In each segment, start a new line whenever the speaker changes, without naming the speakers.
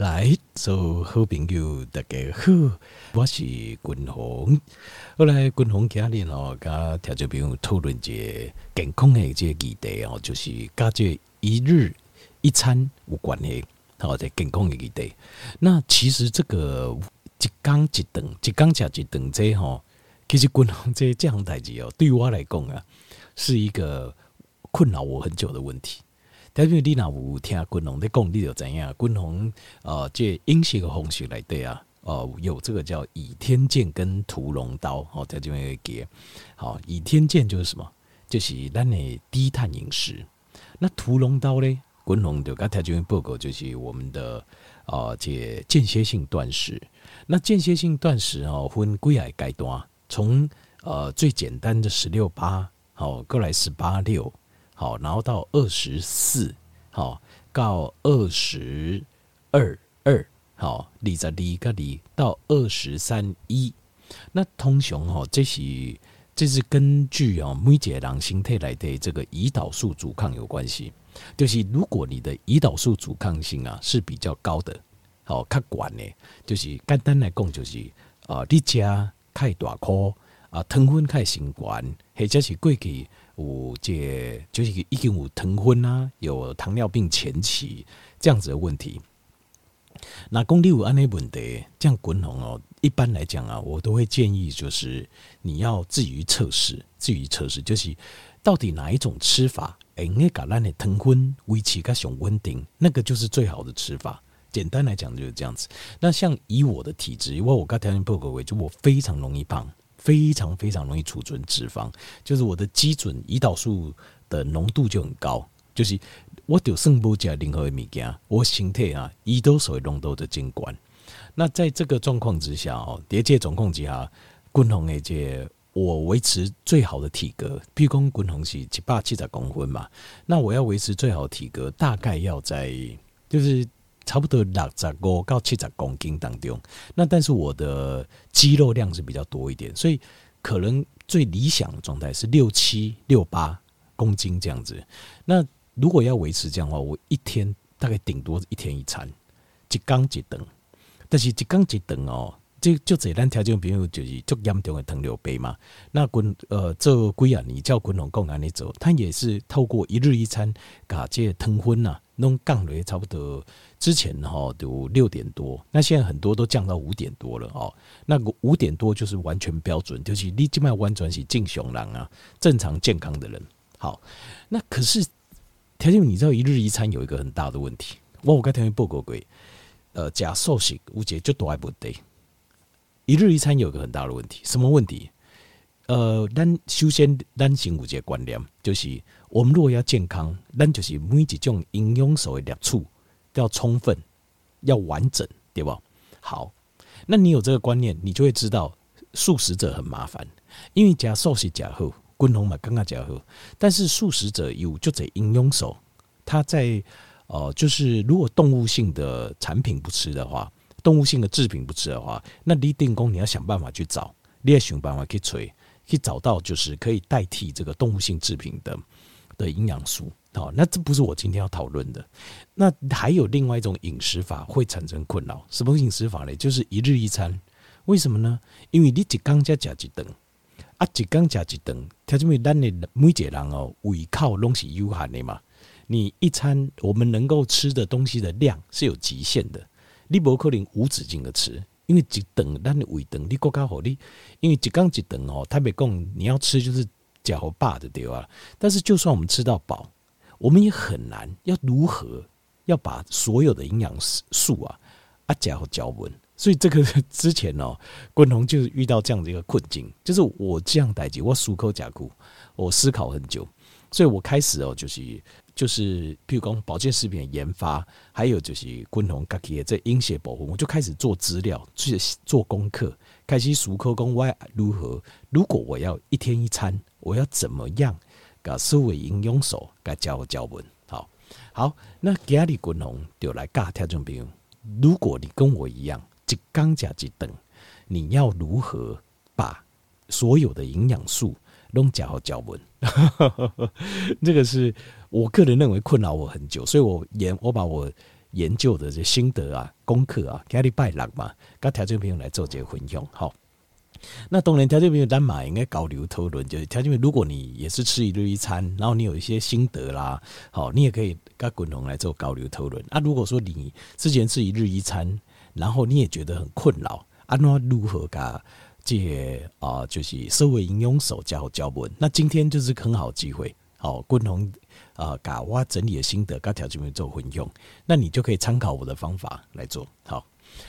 来，做好朋友大家好，我是君鸿。后来君鸿今日哦，跟听众朋友讨论一个健康的这个议题哦，就是跟这一日一餐有关系，好的健康的议题。那其实这个一缸一顿，一缸吃一顿这哈，其实君鸿这这样代志哦，对我来讲啊，是一个困扰我很久的问题。但是你若有听君鸿在讲，你就知影君鸿呃，这饮食的方式来对啊，呃，有这个叫倚天剑跟屠龙刀，好在这边给好倚天剑就是什么？就是咱的低碳饮食。那屠龙刀呢？君鸿就刚才这边报告，就是我们的呃，这间歇性断食。那间歇性断食哦，分几个阶段，从呃最简单的十六八，好过来十八六。好，然后到二十四，好到二十二二，好二十二个二到二十三一。那通常哦，这是这是根据哦每一个人身体来的这个胰岛素阻抗有关系。就是如果你的胰岛素阻抗性啊是比较高的，好较悬的，就是简单来讲就是啊，你吃太大颗啊，糖分太习惯，或者是过去。有这就是已经有糖分啊，有糖尿病前期这样子的问题。那公你有安内问题，这样滚红哦。一般来讲啊，我都会建议就是你要自于测试，自于测试，就是到底哪一种吃法，哎，你把咱的糖分维持个上稳定，那个就是最好的吃法。简单来讲就是这样子。那像以我的体质，因为我刚条件报告为，就我非常容易胖。非常非常容易储存脂肪，就是我的基准胰岛素的浓度就很高，就是我就算不加任何的物件，我身体啊胰岛素浓度的监管。那在这个状况之下哦，叠界状况之下，均衡的这我维持最好的体格，比如讲均衡是七八七十公分嘛，那我要维持最好体格，大概要在就是。差不多六十五到七十公斤当中，那但是我的肌肉量是比较多一点，所以可能最理想的状态是六七六八公斤这样子。那如果要维持这样的话，我一天大概顶多一天一餐，一缸一顿，但是一缸一顿哦。这就这咱条件朋友就是足严重的糖尿病嘛。那滚呃这几啊，你叫滚龙共安尼走，他也是透过一日一餐，把这些糖分呐弄降了，差不多之前哈都六点多，那现在很多都降到五点多了哦。那个五点多就是完全标准，就是你基本上完全是正常人啊，正常健康的人。好，那可是条件你知道一日一餐有一个很大的问题，我我刚条件报告过，呃，假素食有一个最大的问题。一日一餐有个很大的问题，什么问题？呃，咱首先咱先有一个观念，就是我们如果要健康，咱就是每一种营养素的摄取都要充分、要完整，对吧？好，那你有这个观念，你就会知道素食者很麻烦，因为假素食假后，均衡嘛刚刚假后，但是素食者有就这营养素，他在呃，就是如果动物性的产品不吃的话。动物性的制品不吃的话，那你定功你要想办法去找，你要想办法去吹，去找到就是可以代替这个动物性制品的的营养素。好，那这不是我今天要讨论的。那还有另外一种饮食法会产生困扰，什么饮食法呢？就是一日一餐。为什么呢？因为你一缸加加一顿，啊，一缸加一顿，它因为咱的每一个人哦，胃口拢是有限的嘛。你一餐我们能够吃的东西的量是有极限的。你不可能无止境的吃，因为一顿咱的胃顿你国家好你，因为一缸一顿哦，特别讲你要吃就是吃好饱的对吧？但是就算我们吃到饱，我们也很难要如何要把所有的营养素啊啊加好嚼稳。所以这个之前哦，君鸿就是遇到这样的一个困境，就是我这样代志，我漱口吃苦，我思考很久，所以我开始哦就是。就是，譬如讲保健食品的研发，还有就是均衡家己的这饮食保护，我就开始做资料，去做功课，开始思考讲我如何。如果我要一天一餐，我要怎么样把思维营养素给教教稳？好，好，那今日均衡就来教听众朋友，如果你跟我一样，一缸加一顿，你要如何把所有的营养素拢教好教稳？这个是。我个人认为困扰我很久，所以我研我把我研究的这心得啊、功课啊，给你拜六嘛，跟听众朋友来做这个分享。好，那当然听众朋友咱嘛应该交流讨论，就是条件，如果你也是吃一日一餐，然后你有一些心得啦，好，你也可以跟滚龙来做交流讨论。啊，如果说你之前吃一日一餐，然后你也觉得很困扰，啊，那如何噶？这啊，就是社会应用手教教文，那今天就是很好机会，好，滚龙。啊，把我整理的心得，跟条件面做混用，那你就可以参考我的方法来做。好，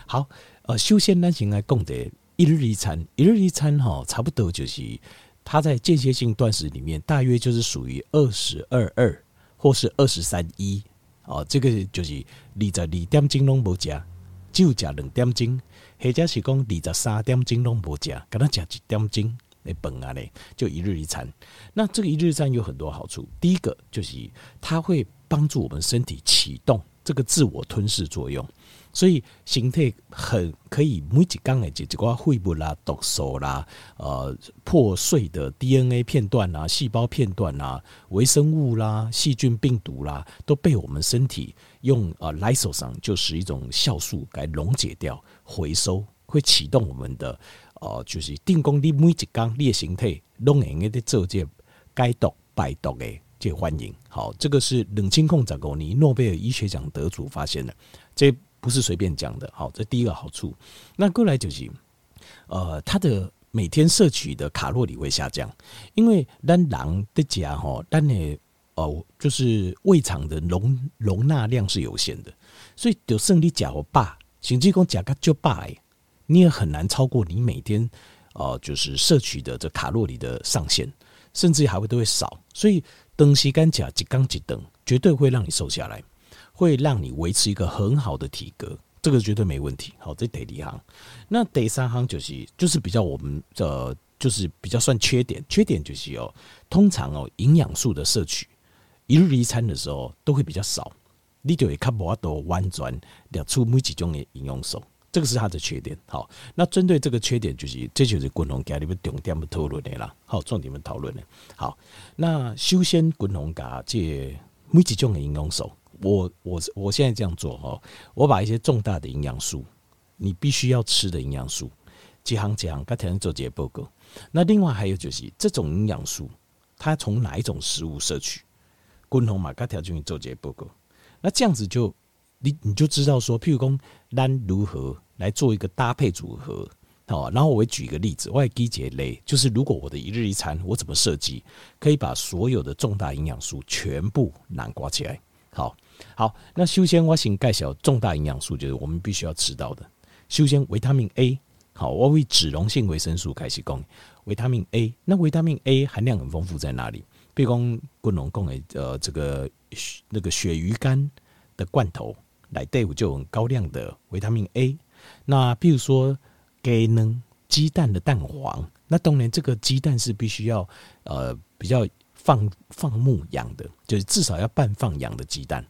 好，呃，修仙单行来供的一日一餐，一日一餐哈，差不多就是它在间歇性断食里面，大约就是属于二十二二或是二十三一。哦，这个就是二十二点钟拢无食，只有食两点钟，或者是讲二十三点钟拢无食，跟他食一点钟。那本啊嘞，就一日一餐。那这个一日一餐有很多好处。第一个就是它会帮助我们身体启动这个自我吞噬作用，所以形态很可以每几缸诶，几瓜肺部啦、毒素啦、呃破碎的 DNA 片段啊、细胞片段啊、微生物啦、细菌、病毒啦，都被我们身体用呃 lysozyme 就是一种酵素来溶解掉、回收，会启动我们的。呃，就是定功你每一缸你的形态拢会用在做这解毒排毒的这欢迎。好，这个是冷清控长过你诺贝尔医学奖得主发现的，这不是随便讲的。好，这第一个好处。那过来就是，呃，它的每天摄取的卡路里会下降，因为咱人的家吼，单的哦，就是胃肠的容容纳量是有限的，所以就算你吃好饱，甚至讲吃个就饱。你也很难超过你每天，呃，就是摄取的这卡路里的上限，甚至还会都会少。所以，东西干甲一缸一等，绝对会让你瘦下来，会让你维持一个很好的体格，这个绝对没问题。好，这第二行，那第三行就是就是比较我们呃，就是比较算缺点，缺点就是哦，通常哦，营养素的摄取，一日一餐的时候都会比较少，你就会看不到完全列出每几种的营养素。这个是它的缺点，好，那针对这个缺点，就是这就是滚龙咖里面重点讨论的啦，好，重点的讨论的，好，那修仙滚龙家这每几种的营养素，我我我现在这样做哈，我把一些重大的营养素，你必须要吃的营养素，几行几行，刚才做这些报告，那另外还有就是这种营养素，它从哪一种食物摄取，滚龙嘛，刚才就做这些报告，那这样子就。你你就知道说，譬如说，咱如何来做一个搭配组合，好，然后我会举一个例子，我会举几类，就是如果我的一日一餐我怎么设计，可以把所有的重大营养素全部囊括起来。好，好，那首先我先介绍重大营养素，就是我们必须要吃到的。首先，维他命 A，好，我会脂溶性维生素开始讲，维他命 A，那维他命 A 含量很丰富在哪里？比如说，滚龙讲的呃，这个那个鳕鱼干的罐头。来对付就很高量的维他命 A，那比如说鸡呢，鸡蛋的蛋黄，那当然这个鸡蛋是必须要呃比较放放牧养的，就是至少要半放养的鸡蛋。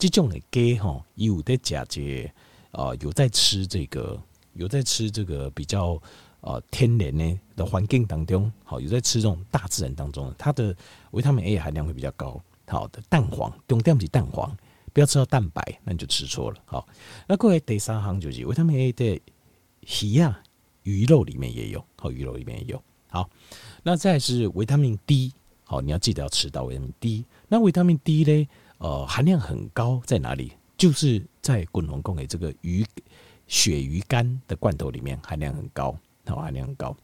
这种的鸡哈，有在假借呃有在吃这个有在吃这个比较呃天然呢的环境当中，好有在吃这种大自然当中，它的维他命 A 含量会比较高。好的蛋黄，重点是蛋黄。不要吃到蛋白，那你就吃错了。好，那各位第三行就是维他命 A 的鱼啊，鱼肉里面也有，好，鱼肉里面也有。好，那再是维他命 D，好，你要记得要吃到维他命 D。那维他命 D 呢？呃，含量很高，在哪里？就是在滚龙供给这个鱼鳕鱼干的罐头里面，含量很高，好，含量很高。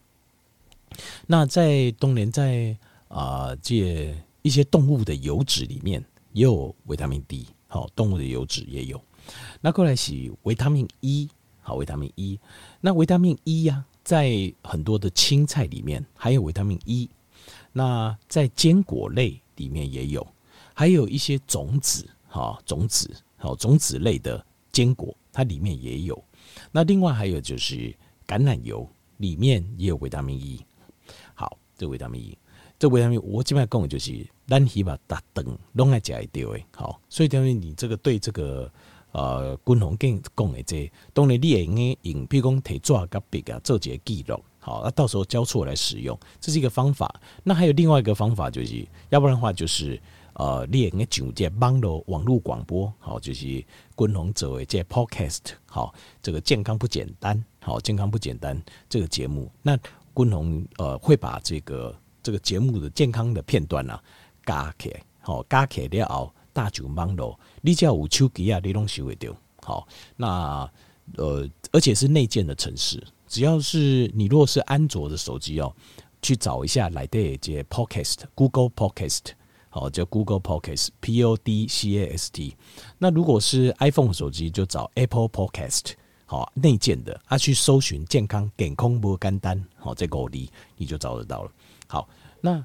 那在东联在啊，这一些动物的油脂里面也有维他命 D。好，动物的油脂也有。那过来是维他命 E，好，维他命 E。那维他命 E 呀、在很多的青菜里面还有维他命 E。那在坚果类里面也有，还有一些种子，哈，种子，好，种子类的坚果，它里面也有。那另外还有就是橄榄油里面也有维他命 E。好，这维他命 E。这维他命，我基本上讲的就是，咱希望大顿拢爱食一丢诶，好，所以等于你这个对这个呃，滚龙更讲的这，当然你也应该用，比如讲提纸甲笔啊做一个记录，好，那到时候交错来使用，这是一个方法。那还有另外一个方法，就是要不然的话就是呃，你用个上这网络网络广播，好，就是君宏做的这 podcast，好，这个健康不简单，好，健康不简单这个节目，那君宏呃会把这个这个节目的健康的片段啊加起来，好，加起来了后，大九网络，你只要有手机啊，你拢收会到，好，那呃，而且是内建的城市，只要是你若是安卓的手机哦，去找一下来的这 podcast，Google Podcast。哦，叫 Google Podcast，P O D C A S T。那如果是 iPhone 手机，就找 Apple Podcast，好内建的，啊去搜寻健康健康不干单，好这个里你就找得到了。好，那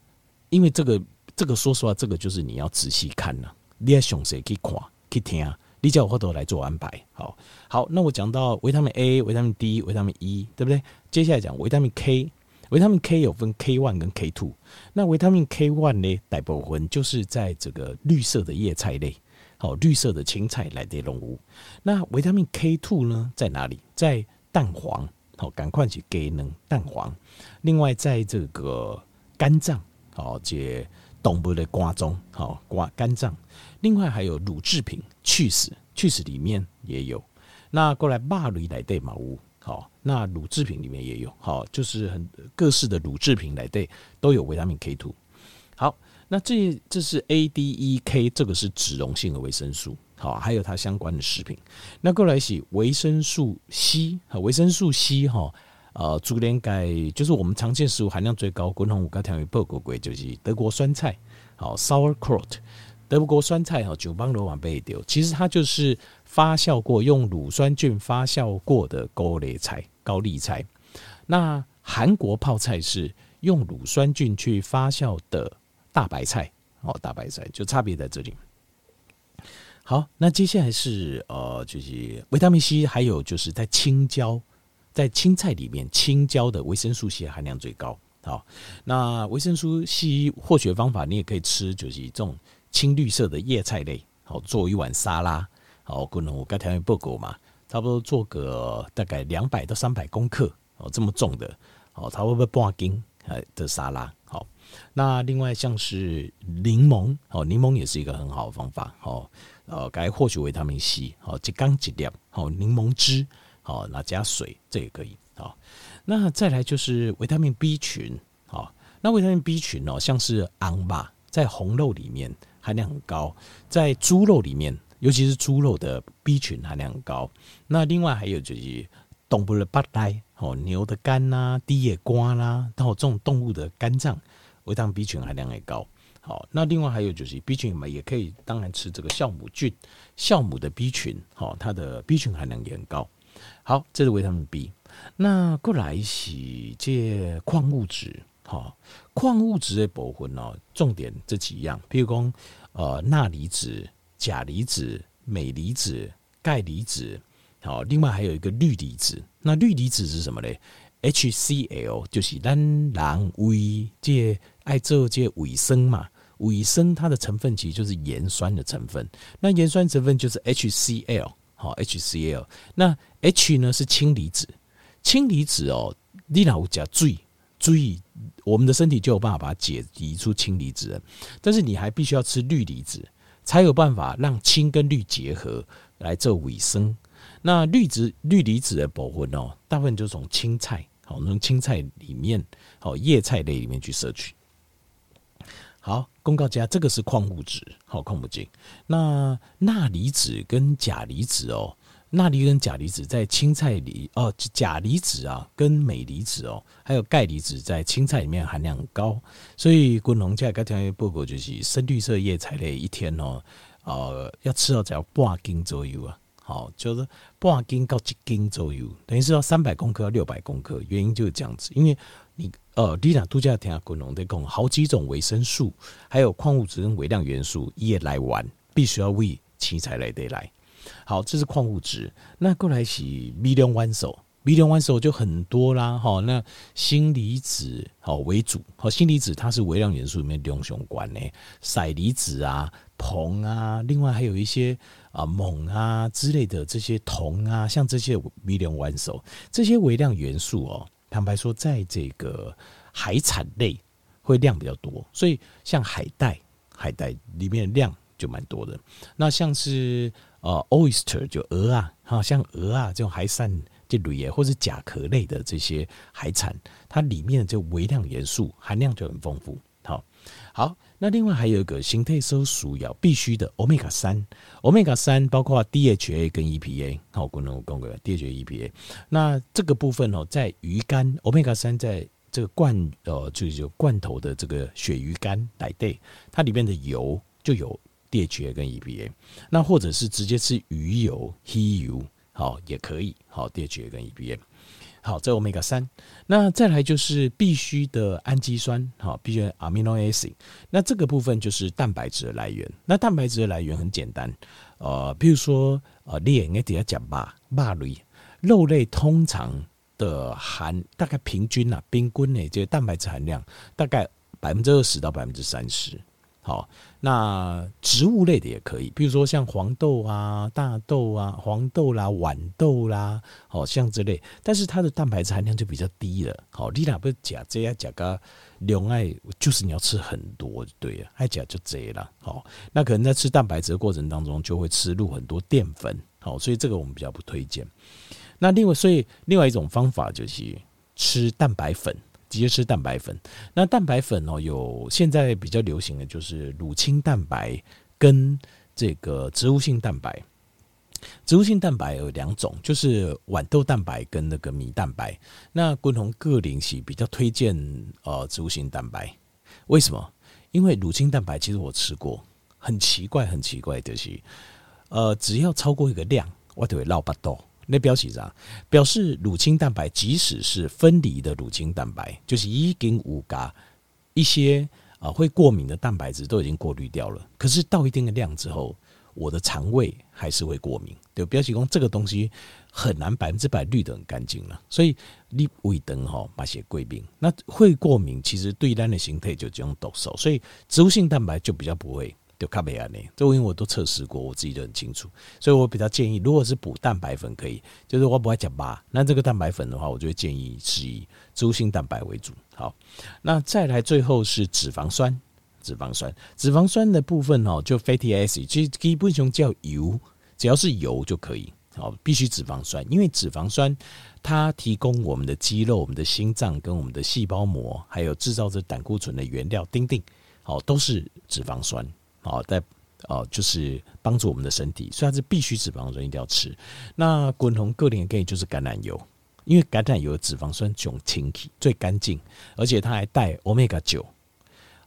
因为这个这个说实话，这个就是你要仔细看呐，你要详细去看去听，你叫我后头来做安排。好，好，那我讲到维他命 A、维他命 D、维他命 E，对不对？接下来讲维他命 K。维他命 K 有分 K one 跟 K two，那维他命 K one 呢，大部分就是在这个绿色的叶菜类，好，绿色的青菜来的龙物。那维他命 K two 呢，在哪里？在蛋黄，好，赶快去给能蛋黄。另外，在这个肝脏，好，这动物的肝脏，好，肝肝脏。另外还有乳制品，cheese，cheese 里面也有。那过来肉类来的嘛有。好，那乳制品里面也有，好，就是很各式的乳制品来对，都有维他命 K two。好，那这这是 A D E K，这个是脂溶性的维生素，好，还有它相关的食品。那过来是维生素 C，和维生素 C 哈，呃，猪连钙就是我们常见食物含量最高，滚红五高条鱼报过贵就是德国酸菜，好，sauerkraut。德国酸菜哈，九邦罗网被丢，其实它就是发酵过，用乳酸菌发酵过的高丽菜、高丽菜。那韩国泡菜是用乳酸菌去发酵的大白菜，哦，大白菜就差别在这里。好，那接下来是呃，就是维他命 C，还有就是在青椒，在青菜里面，青椒的维生素 C 含量最高。好，那维生素 C 获取方法，你也可以吃，就是这种。青绿色的叶菜类，好，做一碗沙拉，好，可能我刚调完报告嘛，差不多做个大概两百到三百公克，哦，这么重的，好，差不多半斤的沙拉，好，那另外像是柠檬，哦，柠檬也是一个很好的方法，哦，呃，该获取维他命 C，好，一缸一粒，好，柠檬汁，好，那加水，这也可以，好，那再来就是维他命 B 群，好，那维他命 B 群哦，像是昂巴在红肉里面。含量很高，在猪肉里面，尤其是猪肉的 B 群含量很高。那另外还有就是动物的八带哦，牛的肝呐、啊、低野瓜啦，然后这种动物的肝脏，维他命 B 群含量也高。好，那另外还有就是 B 群嘛，也可以当然吃这个酵母菌，酵母的 B 群，好，它的 B 群含量也很高。好，这是维他命 B。那过来是这矿物质。好，矿物质的部分哦，重点这几样，譬如说，呃，钠离子、钾离子、镁离子、钙离子，好，另外还有一个氯离子。那氯离子是什么呢？HCl 就是咱人胃这爱做这尾生嘛，尾生它的成分其实就是盐酸的成分。那盐酸成分就是 HCl，好，HCl。那 H 呢是氢离子，氢离子哦，你老加水。注意，我们的身体就有办法把它解离出氢离子，但是你还必须要吃氯离子，才有办法让氢跟氯结合来做维生。那氯子氯离子的部分哦，大部分就从青菜，好，从青菜里面，好，叶菜类里面去摄取。好，公告家，这个是矿物质，好，矿物质。那钠离子跟钾离子哦。钠离跟钾离子在青菜里哦，钾离子啊跟镁离子哦，还有钙离子在青菜里面含量很高，所以滚龙价该条报告就是深绿色叶菜类一天哦，呃要吃到只要半斤左右啊，好就是半斤到一斤左右，等于是要三百公克到六百公克，原因就是这样子，因为你呃你俩度假听滚龙在讲好几种维生素，还有矿物质跟微量元素也来玩，必须要为青菜类的来。好，这是矿物质。那过来是微量元素，微量元素就很多啦。哈，那锌离子好为主。好，锌离子它是微量元素里面两雄关的。硒离子啊、硼啊，另外还有一些啊锰啊之类的这些铜啊，像这些微量元素，这些微量元素哦，坦白说，在这个海产类会量比较多。所以像海带。海带里面的量就蛮多的。那像是呃 oyster 就鹅啊，哈，像鹅啊这种海产这类或是甲壳类的这些海产，它里面的这微量元素含量就很丰富。好，好，那另外还有一个形态所需要必须的 omega 三，omega 三包括 DHA 跟 EPA，好，共同共归 DHA、EPA。那这个部分哦，在鱼干欧米伽三在这个罐呃，就是罐头的这个鳕鱼干来对，它里面的油就有 DHA 跟 EPA。那或者是直接吃鱼油、鱼油，好也可以，好 DHA 跟 EPA。好，这 Omega 三，那再来就是必须的氨基酸，好，必须 amino acid。那这个部分就是蛋白质的来源。那蛋白质的来源很简单，呃，比如说呃，你也应该底下讲吧，肉类，肉类通常的含大概平均啊，平均呢，这个蛋白质含量大概百分之二十到百分之三十。好，那植物类的也可以，比如说像黄豆啊、大豆啊、黄豆啦、豌豆啦，好像之类，但是它的蛋白质含量就比较低了。好，你俩不是假这样假个两爱，就是你要吃很多，对呀，爱假就这了。好，那可能在吃蛋白质的过程当中，就会吃入很多淀粉。好，所以这个我们比较不推荐。那另外，所以另外一种方法就是吃蛋白粉。直接吃蛋白粉，那蛋白粉哦，有现在比较流行的就是乳清蛋白跟这个植物性蛋白。植物性蛋白有两种，就是豌豆蛋白跟那个米蛋白。那共同个零系比较推荐呃植物性蛋白，为什么？因为乳清蛋白其实我吃过，很奇怪，很奇怪的是，呃，只要超过一个量，我就会闹巴肚。那表示啥？表示乳清蛋白，即使是分离的乳清蛋白，就是一跟五嘎一些啊会过敏的蛋白质都已经过滤掉了。可是到一定的量之后，我的肠胃还是会过敏。对，表示说这个东西很难百分之百滤得很干净了。所以你胃等哈把些贵病，那会过敏，其实对单的形态就这种抖擞。所以植物性蛋白就比较不会。就卡贝亚呢，这因为我都测试过，我自己都很清楚，所以我比较建议，如果是补蛋白粉可以，就是我不爱讲吧，那这个蛋白粉的话，我就会建议是以植物性蛋白为主。好，那再来最后是脂肪酸，脂肪酸，脂肪酸的部分哦，就 fatty acid，其实基本上叫油，只要是油就可以。好，必须脂肪酸，因为脂肪酸它提供我们的肌肉、我们的心脏跟我们的细胞膜，还有制造这胆固醇的原料，丁丁，好，都是脂肪酸。好，在哦，就是帮助我们的身体，所以它是必须脂肪酸一定要吃。那滚红个人建议就是橄榄油，因为橄榄油的脂肪酸最清体、最干净，而且它还带欧米伽九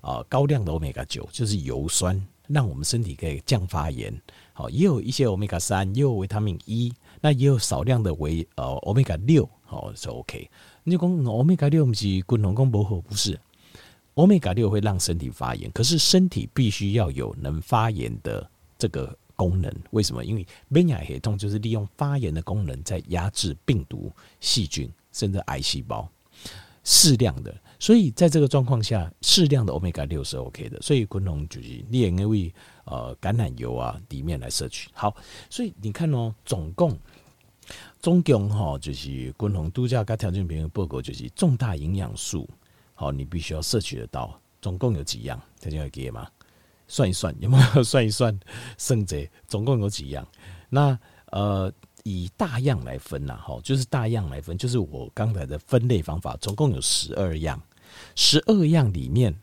啊，高量的欧米伽九就是油酸，让我们身体可以降发炎。好，也有一些欧米伽三，也有维他命 E，那也有少量的维呃欧米伽六，好是 OK。你就讲欧米伽六不是滚红功不好，不是。欧米伽六会让身体发炎，可是身体必须要有能发炎的这个功能。为什么？因为免疫系统就是利用发炎的功能在压制病毒、细菌，甚至癌细胞。适量的，所以在这个状况下，适量的欧米伽六是 OK 的。所以，昆龙就是你也可以呃橄榄油啊里面来摄取。好，所以你看哦，总共总共哈就是昆龙度假跟条件平衡报告就是重大营养素。好，你必须要摄取得到，总共有几样？大家要给吗？算一算，有没有 算一算？圣者总共有几样？那呃，以大样来分呐，哈，就是大样来分，就是我刚才的分类方法，总共有十二样。十二样里面，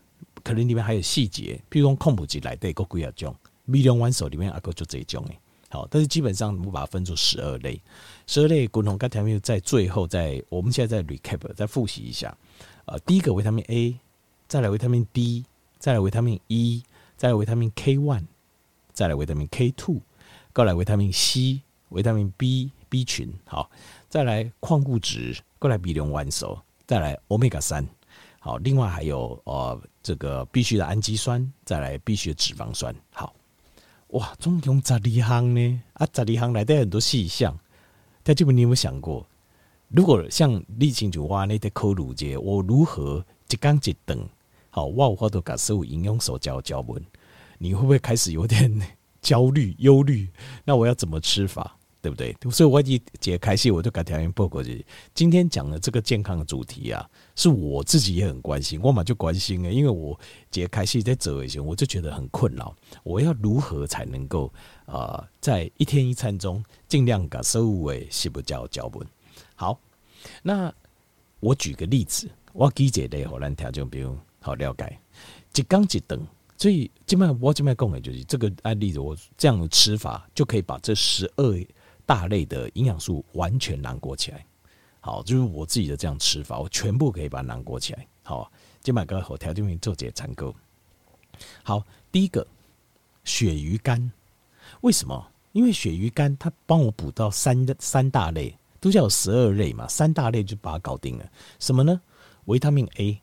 可能里面还有细节，譬如说控补级来对，够几啊种？米龙丸手里面阿哥就这一种诶。好，但是基本上我们把它分出十二类，十二类共同跟条目在最后在我们现在在 recap 再复习一下。呃，第一个维他命 A，再来维他命 D，再来维他命 E，再来维他命 K one，再来维他命 K two，过来维他命 C，维他命 B B 群，好，再来矿物质，过来 B 龙丸手，再来 Omega 三，好，另外还有呃这个必须的氨基酸，再来必须的脂肪酸，好，哇，总共十二行呢，啊，十二行来的很多细项，在这边你有没有想过？如果像立青就挖那的考虑者，我如何一刚一顿好，我有法度甲所有营养素教教问，你会不会开始有点 焦虑、忧虑？那我要怎么吃法？对不对？所以我一解开戏，我就改条件报过去。今天讲的这个健康的主题啊，是我自己也很关心，我嘛就关心诶，因为我解开戏在走一些，我就觉得很困扰。我要如何才能够啊、在一天一餐中尽量把食物诶吸不掉脚本。好，那我举个例子，我举一个例，好难调整，比如好了解，一缸一顿。所以今麦我今麦讲的就是这个案例子，我这样的吃法就可以把这十二。大类的营养素完全囊括起来，好，就是我自己的这样吃法，我全部可以把它囊括起来。好，今晚跟后条件面做些参考。好，第一个鳕鱼干，为什么？因为鳕鱼干它帮我补到三三大类，都叫十二类嘛，三大类就把它搞定了。什么呢？维他命 A，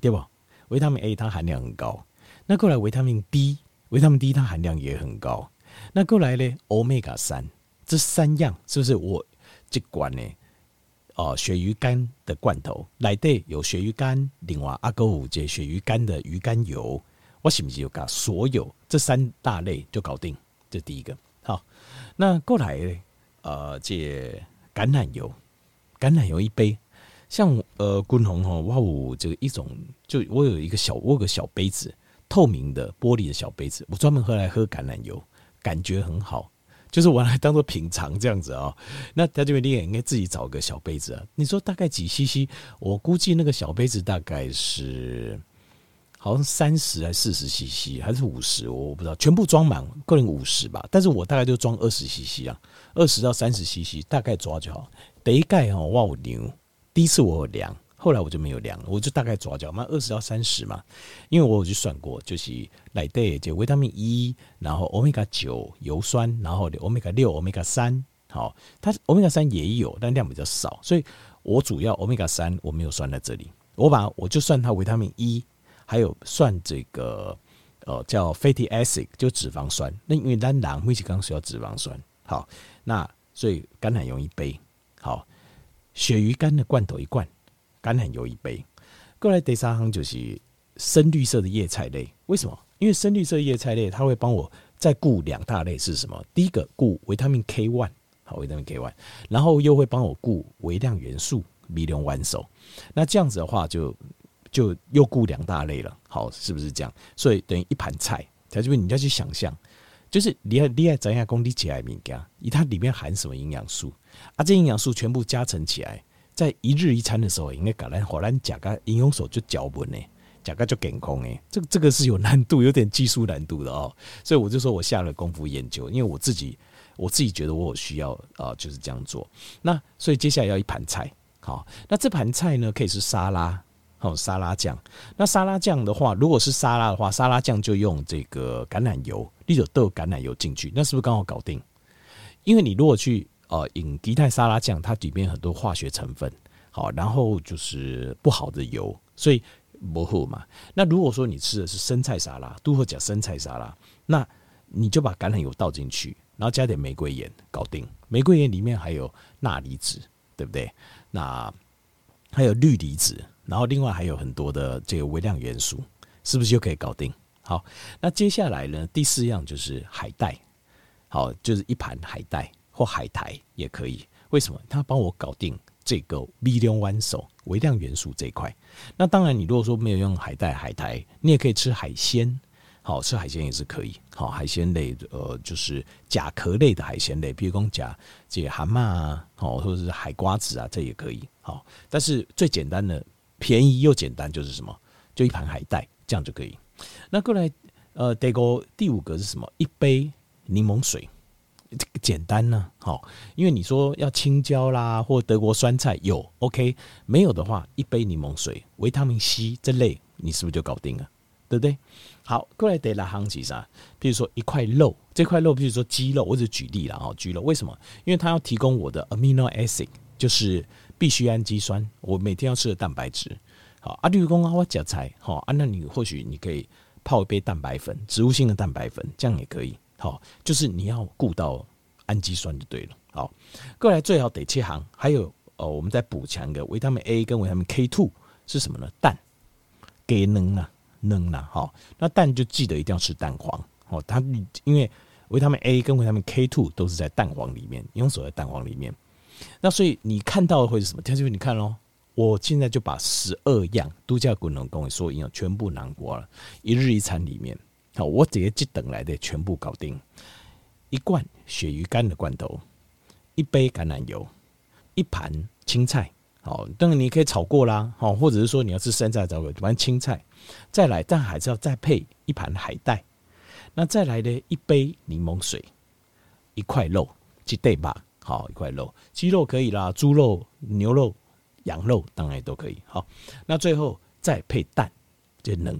对吧？维他命 A 它含量很高。那过来维他命 D，维他命 D 它含量也很高。那过来呢？Omega 三。这三样是不是我这罐呢？哦，鳕鱼干的罐头来对有鳕鱼干，另外阿哥五这鳕鱼干的鱼肝油，我是不是有搞所有这三大类就搞定？这第一个好，那过来呢？呃，这橄榄油，橄榄油一杯，像呃，军红哈，哇哦，这一种，就我有一个小，我有个小杯子，透明的玻璃的小杯子，我专门喝来喝橄榄油，感觉很好。就是我来当做品尝这样子啊、那在这边你也应该自己找个小杯子啊。你说大概几 CC？我估计那个小杯子大概是好像三十还四十 CC 还是五十，我不知道。全部装满个人五十吧，但是我大概就装二十 CC 啊，二十到三十 CC 大概抓就好。第一盖哈，哇，我牛！第一次我有量。后来我就没有量了，我就大概抓脚嘛，二十到三十嘛，因为我有去算过，就是来对就维他命 E，然后欧米伽九油酸，然后欧米伽六、欧米伽三，好，它欧米伽三也有，但量比较少，所以我主要欧米伽三我没有算在这里，我把我就算它维他命 E，还有算这个呃叫 fatty acid 就脂肪酸，那因为咱人每次刚需要脂肪酸，好，那所以橄榄油一杯，好，鳕鱼干的罐头一罐。橄榄油一杯，过来第三行就是深绿色的叶菜类。为什么？因为深绿色叶菜类，它会帮我再顾两大类是什么？第一个顾维他命 K one，好，维他命 K one，然后又会帮我顾微量元素 B 六元素。那这样子的话就，就就又顾两大类了。好，是不是这样？所以等于一盘菜，在这边你要去想象，就是你要你要怎样功力起来，物件，以它里面含什么营养素啊？这营养素全部加成起来。在一日一餐的时候，应该搞来，好难讲个营养素就脚本呢，讲个就健康诶。这个这个是有难度，有点技术难度的哦。所以我就说我下了功夫研究，因为我自己我自己觉得我有需要啊，就是这样做。那所以接下来要一盘菜，好，那这盘菜呢可以是沙拉，好沙拉酱。那沙拉酱的话，如果是沙拉的话，沙拉酱就用这个橄榄油，你就豆橄榄油进去，那是不是刚好搞定？因为你如果去。呃，饮迪泰沙拉酱，它里面很多化学成分，好，然后就是不好的油，所以不好嘛。那如果说你吃的是生菜沙拉，都会讲生菜沙拉，那你就把橄榄油倒进去，然后加点玫瑰盐，搞定。玫瑰盐里面还有钠离子，对不对？那还有氯离子，然后另外还有很多的这个微量元素，是不是就可以搞定？好，那接下来呢，第四样就是海带，好，就是一盘海带。或海苔也可以，为什么？它帮我搞定这个 B 六弯手微量元素这一块。那当然，你如果说没有用海带、海苔，你也可以吃海鲜。好，吃海鲜也是可以。好，海鲜类呃，就是甲壳类的海鲜类，比如讲甲这蛤蟆啊，好，或者是海瓜子啊，这也可以。好，但是最简单的、便宜又简单就是什么？就一盘海带，这样就可以。那过来呃，第个第五个是什么？一杯柠檬水。这个简单呢，好，因为你说要青椒啦，或德国酸菜有，OK，没有的话，一杯柠檬水、维他命 C 这类，你是不是就搞定了？对不对？好，过来得来行几啥？比如说一块肉，这块肉，比如说鸡肉，我只举例了啊，鸡肉为什么？因为它要提供我的 amino acid，就是必需氨基酸，我每天要吃的蛋白质。好，阿绿公啊，我夹菜，好啊，那你或许你可以泡一杯蛋白粉，植物性的蛋白粉，这样也可以。好，就是你要顾到氨基酸就对了。好，过来最好得切行，还有哦，我们再补强一个维他命 A 跟维他命 K two 是什么呢？蛋，给能啊，能啊。好，那蛋就记得一定要吃蛋黄。哦，它因为维他命 A 跟维他命 K two 都是在蛋黄里面，营养素在蛋黄里面。那所以你看到的会是什么？条件你看喽，我现在就把十二样都叫滚龙工所有营养全部囊括了，一日一餐里面，我直接即等来的全部搞定。一罐鳕鱼干的罐头，一杯橄榄油，一盘青菜。好，当然你可以炒过啦，好，或者是说你要吃生菜，找个反正青菜，再来，但还是要再配一盘海带，那再来的一杯柠檬水，一块肉，鸡腿吧，好，一块肉，鸡肉可以啦，猪肉、牛肉、羊肉当然都可以，好，那最后再配蛋，就能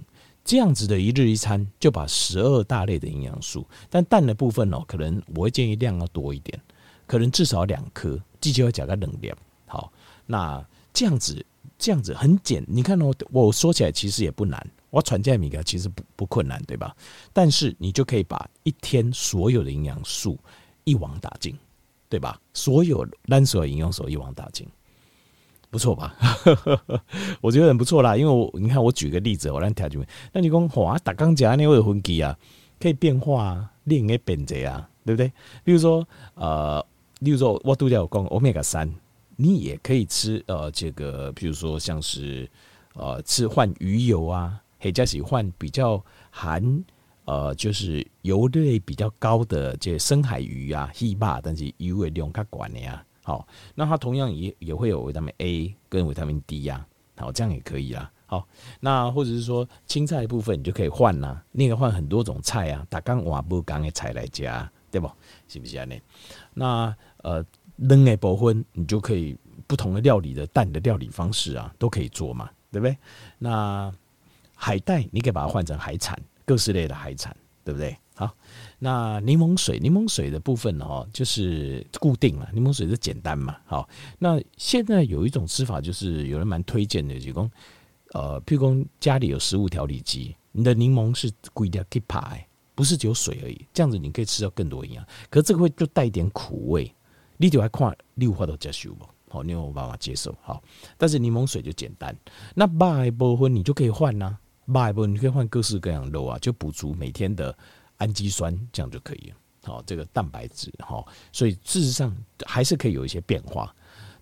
这样子的一日一餐，就把十二大类的营养素，但蛋的部分哦，可能我会建议量要多一点，可能至少两颗，记得要加个冷量，好。那这样子，这样子很简，你看哦，我说起来其实也不难，我传这米个其实不不困难，对吧？但是你就可以把一天所有的营养素一网打尽，对吧？所有单所有营养素一网打尽，不错吧？我觉得很不错啦，因为我你看我举个例子，我来调就，那你讲哇，打钢夹那会有分级啊，可以变化啊，另一个变则啊，对不对？比如说呃，例如说我都叫我讲欧米伽三。你也可以吃呃，这个比如说像是呃，吃换鱼油啊，或者是换比较含呃，就是油类比较高的这深海鱼啊、鱼吧，但是油的量较高的呀。好，那它同样也也会有维他命 A 跟维他命 D 呀。好，这样也可以啦。好，那或者是说青菜的部分，你就可以换呐，你可以换很多种菜啊，打刚瓦不刚的菜来加，对不？是不是啊？那那呃。扔的，部分你就可以不同的料理的蛋的料理方式啊，都可以做嘛，对不对？那海带你可以把它换成海产，各式类的海产，对不对？好，那柠檬水，柠檬水的部分哦，就是固定了，柠檬水是简单嘛。好，那现在有一种吃法，就是有人蛮推荐的，就讲呃，譬如讲家里有食物调理机，你的柠檬是贵的可以排，不是只有水而已，这样子你可以吃到更多营养，可是这个会就带一点苦味。你就还看你有法度接受不？好，你有办法接受好，但是柠檬水就简单。那肉的部分你就可以换呐，肉的部分你可以换各式各样的肉啊，就补足每天的氨基酸，这样就可以了。好，这个蛋白质哈，所以事实上还是可以有一些变化。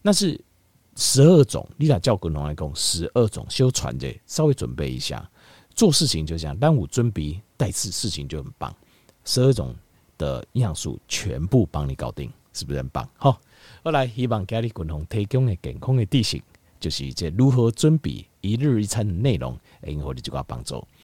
那是十二种，你俩叫滚龙来讲，十二种修传的，稍微准备一下，做事情就这样，当我尊比带次事情就很棒。十二种的营养素全部帮你搞定。是不是很棒？好，后来希望家里共同提供的健康的地形，就是这如何准备一日一餐的内容，会给你这个帮助。